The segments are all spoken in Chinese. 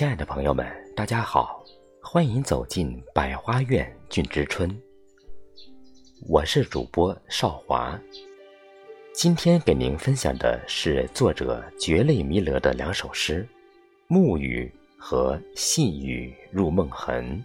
亲爱的朋友们，大家好，欢迎走进百花苑俊之春。我是主播少华，今天给您分享的是作者绝类弥勒的两首诗《暮雨》和《细雨入梦痕》。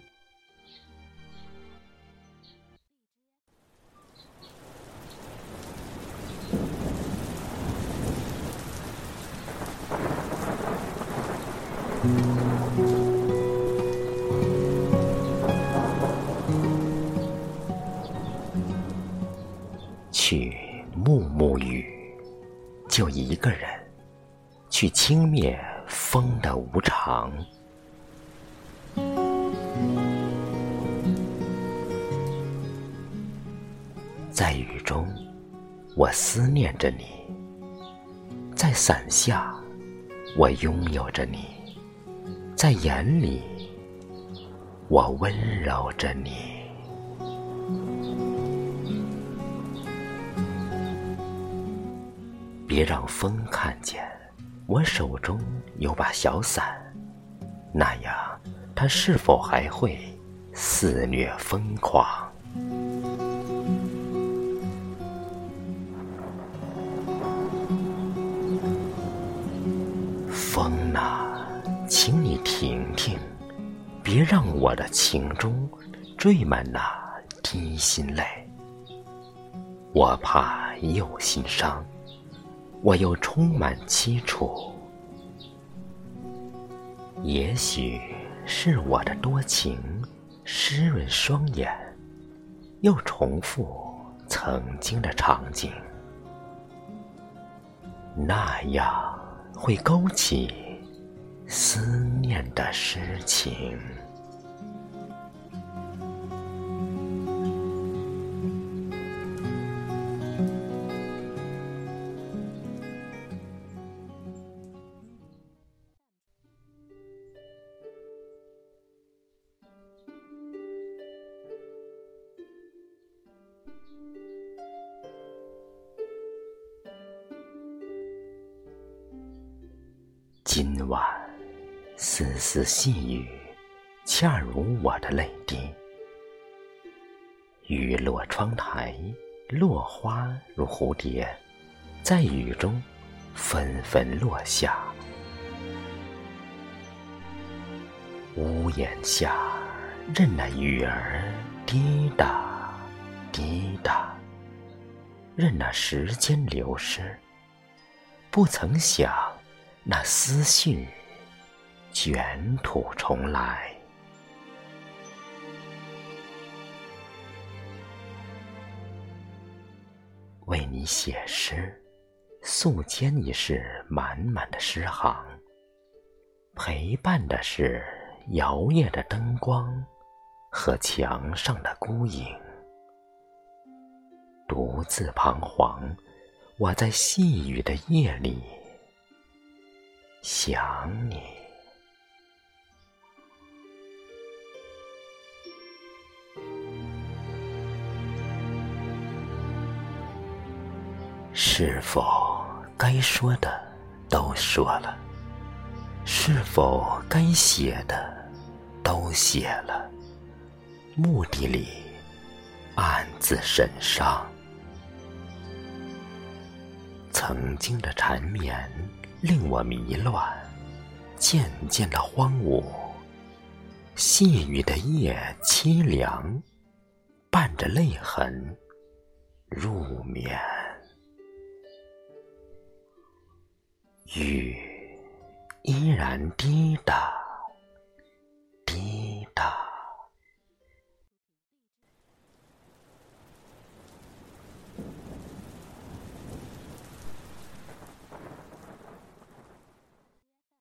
去沐沐雨，就一个人，去轻蔑风的无常。在雨中，我思念着你；在伞下，我拥有着你；在眼里，我温柔着你。别让风看见，我手中有把小伞，那样它是否还会肆虐疯狂？风啊，请你停停，别让我的情中缀满那滴心泪，我怕又心伤。我又充满凄楚，也许是我的多情湿润双眼，又重复曾经的场景，那样会勾起思念的诗情。今晚，丝丝细雨，恰如我的泪滴。雨落窗台，落花如蝴蝶，在雨中纷纷落下。屋檐下，任那雨儿滴答滴答，任那时间流逝，不曾想。那思绪卷土重来，为你写诗，素笺已是满满的诗行，陪伴的是摇曳的灯光和墙上的孤影，独自彷徨，我在细雨的夜里。想你，是否该说的都说了？是否该写的都写了？墓地里暗自神伤，曾经的缠绵。令我迷乱，渐渐的荒芜。细雨的夜凄凉，伴着泪痕入眠。雨依然滴答。